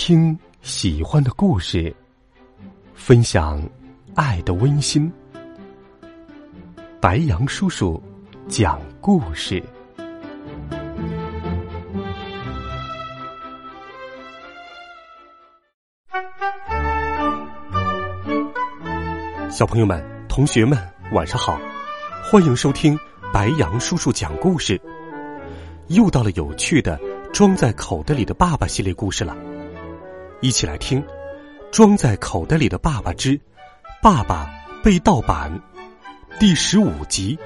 听喜欢的故事，分享爱的温馨。白杨叔叔讲故事。小朋友们、同学们，晚上好！欢迎收听白杨叔叔讲故事。又到了有趣的“装在口袋里的爸爸”系列故事了。一起来听《装在口袋里的爸爸之爸爸被盗版》第十五集《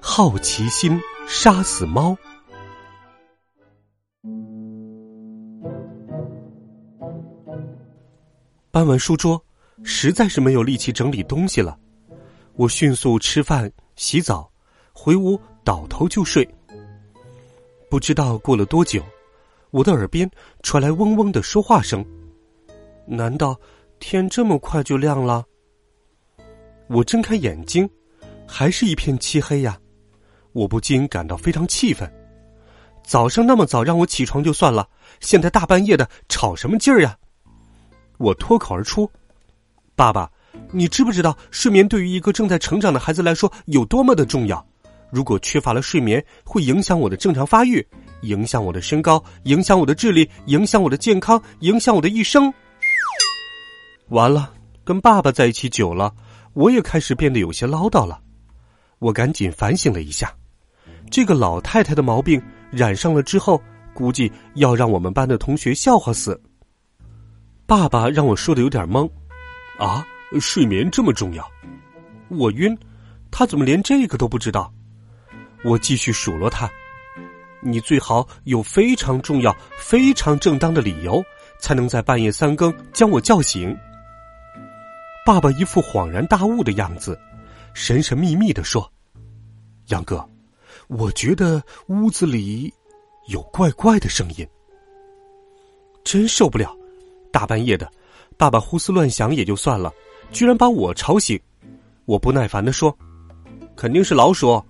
好奇心杀死猫》。搬完书桌，实在是没有力气整理东西了。我迅速吃饭、洗澡，回屋倒头就睡。不知道过了多久。我的耳边传来嗡嗡的说话声，难道天这么快就亮了？我睁开眼睛，还是一片漆黑呀！我不禁感到非常气愤。早上那么早让我起床就算了，现在大半夜的吵什么劲儿呀？我脱口而出：“爸爸，你知不知道睡眠对于一个正在成长的孩子来说有多么的重要？如果缺乏了睡眠，会影响我的正常发育。”影响我的身高，影响我的智力，影响我的健康，影响我的一生。完了，跟爸爸在一起久了，我也开始变得有些唠叨了。我赶紧反省了一下，这个老太太的毛病染上了之后，估计要让我们班的同学笑话死。爸爸让我说的有点懵，啊，睡眠这么重要？我晕，他怎么连这个都不知道？我继续数落他。你最好有非常重要、非常正当的理由，才能在半夜三更将我叫醒。爸爸一副恍然大悟的样子，神神秘秘的说：“杨哥，我觉得屋子里有怪怪的声音，真受不了！大半夜的，爸爸胡思乱想也就算了，居然把我吵醒。”我不耐烦的说：“肯定是老鼠，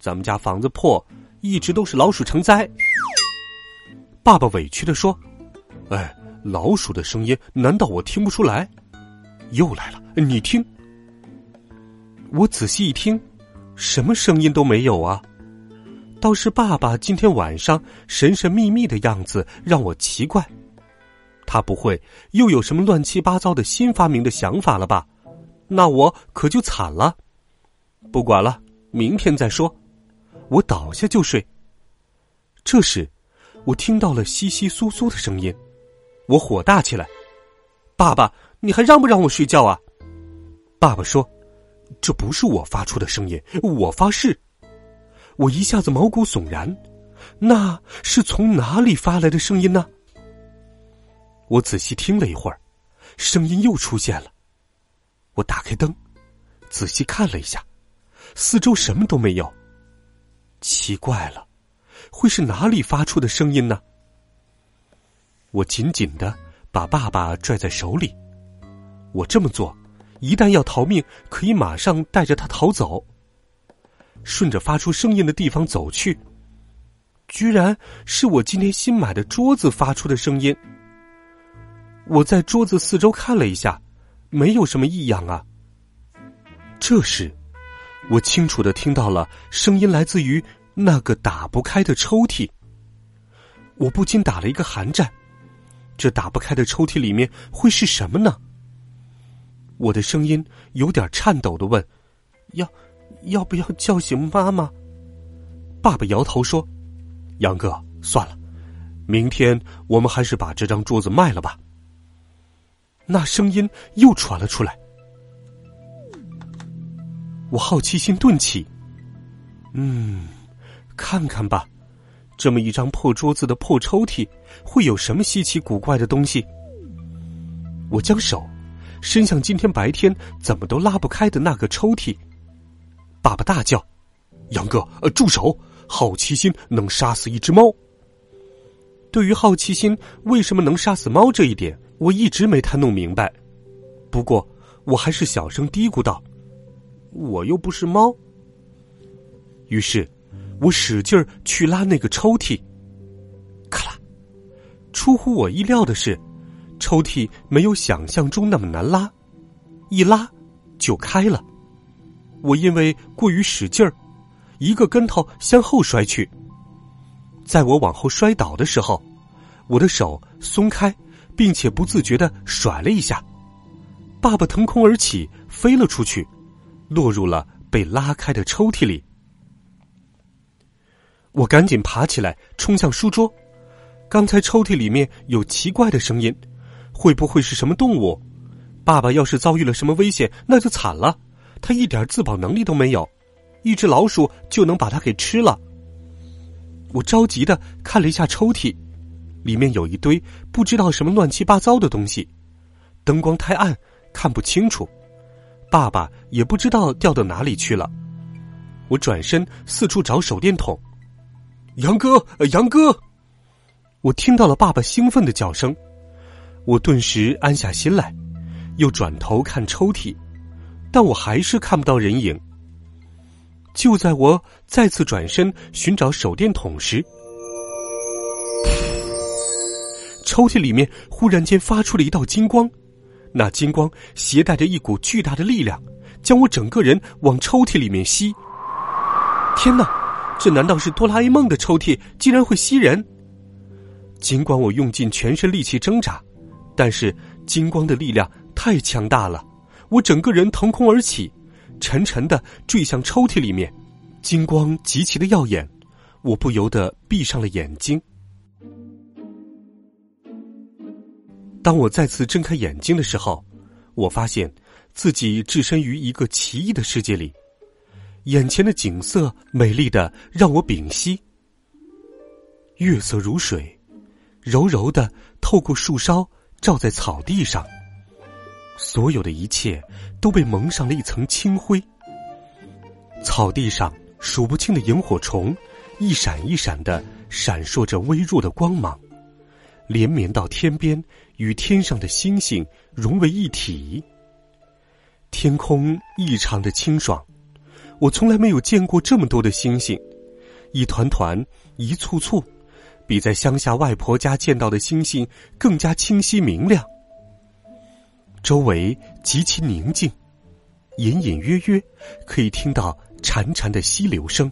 咱们家房子破。”一直都是老鼠成灾。爸爸委屈的说：“哎，老鼠的声音难道我听不出来？又来了，你听。”我仔细一听，什么声音都没有啊。倒是爸爸今天晚上神神秘秘的样子让我奇怪。他不会又有什么乱七八糟的新发明的想法了吧？那我可就惨了。不管了，明天再说。我倒下就睡。这时，我听到了窸窸窣窣的声音，我火大起来：“爸爸，你还让不让我睡觉啊？”爸爸说：“这不是我发出的声音，我发誓。”我一下子毛骨悚然，那是从哪里发来的声音呢？我仔细听了一会儿，声音又出现了。我打开灯，仔细看了一下，四周什么都没有。奇怪了，会是哪里发出的声音呢？我紧紧的把爸爸拽在手里。我这么做，一旦要逃命，可以马上带着他逃走。顺着发出声音的地方走去，居然是我今天新买的桌子发出的声音。我在桌子四周看了一下，没有什么异样啊。这时。我清楚的听到了声音，来自于那个打不开的抽屉。我不禁打了一个寒战，这打不开的抽屉里面会是什么呢？我的声音有点颤抖的问：“要要不要叫醒妈妈？”爸爸摇头说：“杨哥，算了，明天我们还是把这张桌子卖了吧。”那声音又传了出来。我好奇心顿起，嗯，看看吧，这么一张破桌子的破抽屉，会有什么稀奇古怪的东西？我将手伸向今天白天怎么都拉不开的那个抽屉。爸爸大叫：“杨哥，呃，住手！好奇心能杀死一只猫。”对于好奇心为什么能杀死猫这一点，我一直没太弄明白。不过，我还是小声嘀咕道。我又不是猫。于是，我使劲儿去拉那个抽屉，咔啦！出乎我意料的是，抽屉没有想象中那么难拉，一拉就开了。我因为过于使劲儿，一个跟头向后摔去。在我往后摔倒的时候，我的手松开，并且不自觉的甩了一下，爸爸腾空而起，飞了出去，落入了被拉开的抽屉里。我赶紧爬起来，冲向书桌。刚才抽屉里面有奇怪的声音，会不会是什么动物？爸爸要是遭遇了什么危险，那就惨了。他一点自保能力都没有，一只老鼠就能把他给吃了。我着急的看了一下抽屉，里面有一堆不知道什么乱七八糟的东西，灯光太暗，看不清楚。爸爸也不知道掉到哪里去了。我转身四处找手电筒。杨哥，杨哥！我听到了爸爸兴奋的叫声，我顿时安下心来，又转头看抽屉，但我还是看不到人影。就在我再次转身寻找手电筒时，抽屉里面忽然间发出了一道金光，那金光携带着一股巨大的力量，将我整个人往抽屉里面吸。天哪！这难道是哆啦 A 梦的抽屉竟然会吸人？尽管我用尽全身力气挣扎，但是金光的力量太强大了，我整个人腾空而起，沉沉的坠向抽屉里面。金光极其的耀眼，我不由得闭上了眼睛。当我再次睁开眼睛的时候，我发现自己置身于一个奇异的世界里。眼前的景色美丽的让我屏息，月色如水，柔柔的透过树梢照在草地上，所有的一切都被蒙上了一层青灰。草地上数不清的萤火虫，一闪一闪的闪烁着微弱的光芒，连绵到天边，与天上的星星融为一体。天空异常的清爽。我从来没有见过这么多的星星，一团团，一簇簇，比在乡下外婆家见到的星星更加清晰明亮。周围极其宁静，隐隐约约可以听到潺潺的溪流声。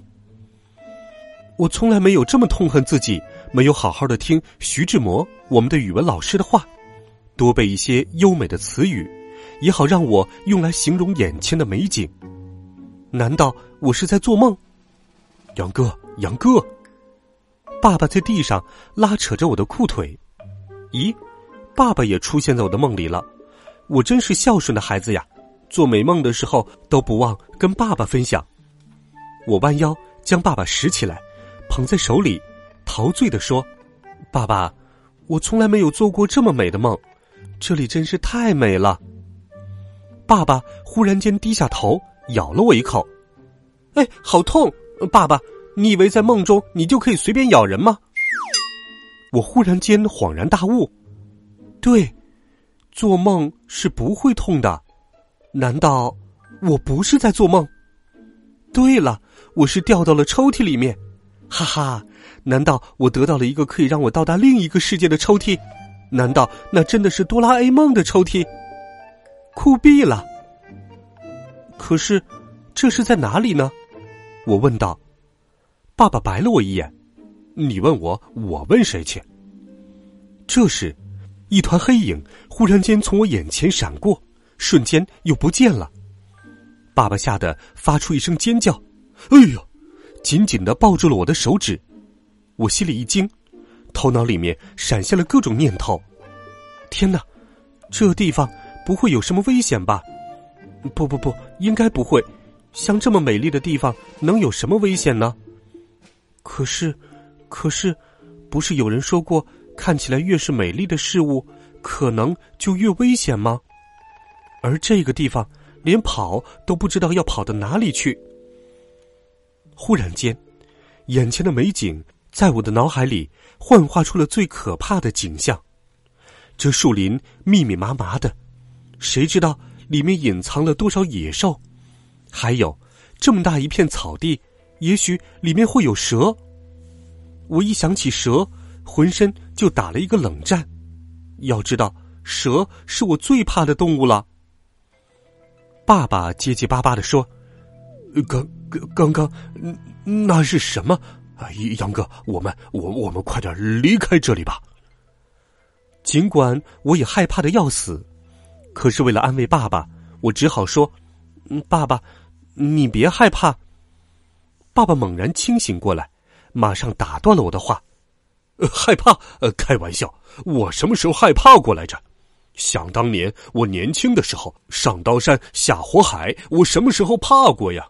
我从来没有这么痛恨自己，没有好好的听徐志摩我们的语文老师的话，多背一些优美的词语，也好让我用来形容眼前的美景。难道我是在做梦？杨哥，杨哥，爸爸在地上拉扯着我的裤腿。咦，爸爸也出现在我的梦里了。我真是孝顺的孩子呀！做美梦的时候都不忘跟爸爸分享。我弯腰将爸爸拾起来，捧在手里，陶醉的说：“爸爸，我从来没有做过这么美的梦，这里真是太美了。”爸爸忽然间低下头。咬了我一口，哎，好痛！爸爸，你以为在梦中你就可以随便咬人吗？我忽然间恍然大悟，对，做梦是不会痛的。难道我不是在做梦？对了，我是掉到了抽屉里面，哈哈！难道我得到了一个可以让我到达另一个世界的抽屉？难道那真的是哆啦 A 梦的抽屉？酷毙了！可是，这是在哪里呢？我问道。爸爸白了我一眼：“你问我，我问谁去？”这时，一团黑影忽然间从我眼前闪过，瞬间又不见了。爸爸吓得发出一声尖叫：“哎呦！”紧紧的抱住了我的手指。我心里一惊，头脑里面闪现了各种念头：“天哪，这地方不会有什么危险吧？”不不不，应该不会。像这么美丽的地方，能有什么危险呢？可是，可是，不是有人说过，看起来越是美丽的事物，可能就越危险吗？而这个地方，连跑都不知道要跑到哪里去。忽然间，眼前的美景在我的脑海里幻化出了最可怕的景象：这树林密密麻麻的，谁知道？里面隐藏了多少野兽？还有这么大一片草地，也许里面会有蛇。我一想起蛇，浑身就打了一个冷战。要知道，蛇是我最怕的动物了。爸爸结结巴巴的说：“刚刚刚刚，那是什么？杨哥，我们我我们快点离开这里吧。”尽管我也害怕的要死，可是为了安慰爸爸，我只好说：“爸爸，你别害怕。”爸爸猛然清醒过来，马上打断了我的话：“害怕？呃，开玩笑，我什么时候害怕过来着？”想当年，我年轻的时候上刀山下火海，我什么时候怕过呀？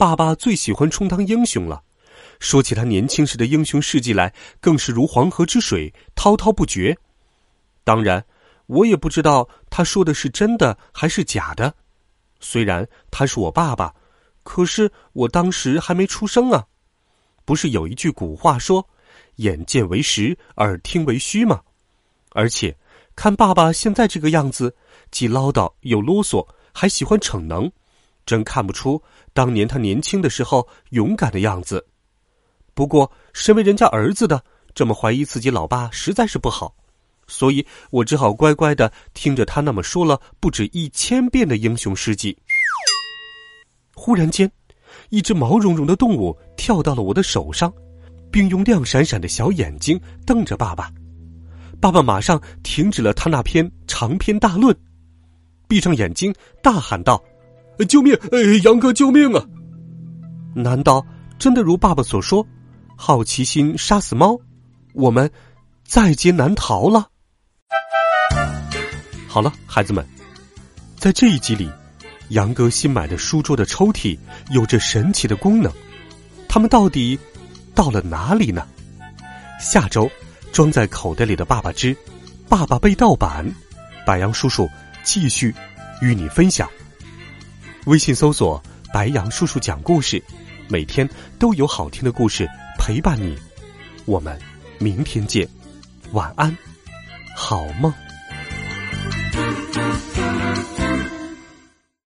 爸爸最喜欢充当英雄了，说起他年轻时的英雄事迹来，更是如黄河之水，滔滔不绝。当然，我也不知道他说的是真的还是假的。虽然他是我爸爸，可是我当时还没出生啊。不是有一句古话说“眼见为实，耳听为虚”吗？而且。看爸爸现在这个样子，既唠叨又啰嗦，还喜欢逞能，真看不出当年他年轻的时候勇敢的样子。不过，身为人家儿子的，这么怀疑自己老爸实在是不好，所以我只好乖乖的听着他那么说了不止一千遍的英雄事迹。忽然间，一只毛茸茸的动物跳到了我的手上，并用亮闪闪的小眼睛瞪着爸爸。爸爸马上停止了他那篇长篇大论，闭上眼睛大喊道：“救命！哎，杨哥，救命啊！”难道真的如爸爸所说，好奇心杀死猫，我们在劫难逃了？好了，孩子们，在这一集里，杨哥新买的书桌的抽屉有着神奇的功能，他们到底到了哪里呢？下周。装在口袋里的爸爸之爸爸被盗版，白杨叔叔继续与你分享。微信搜索“白杨叔叔讲故事”，每天都有好听的故事陪伴你。我们明天见，晚安，好梦。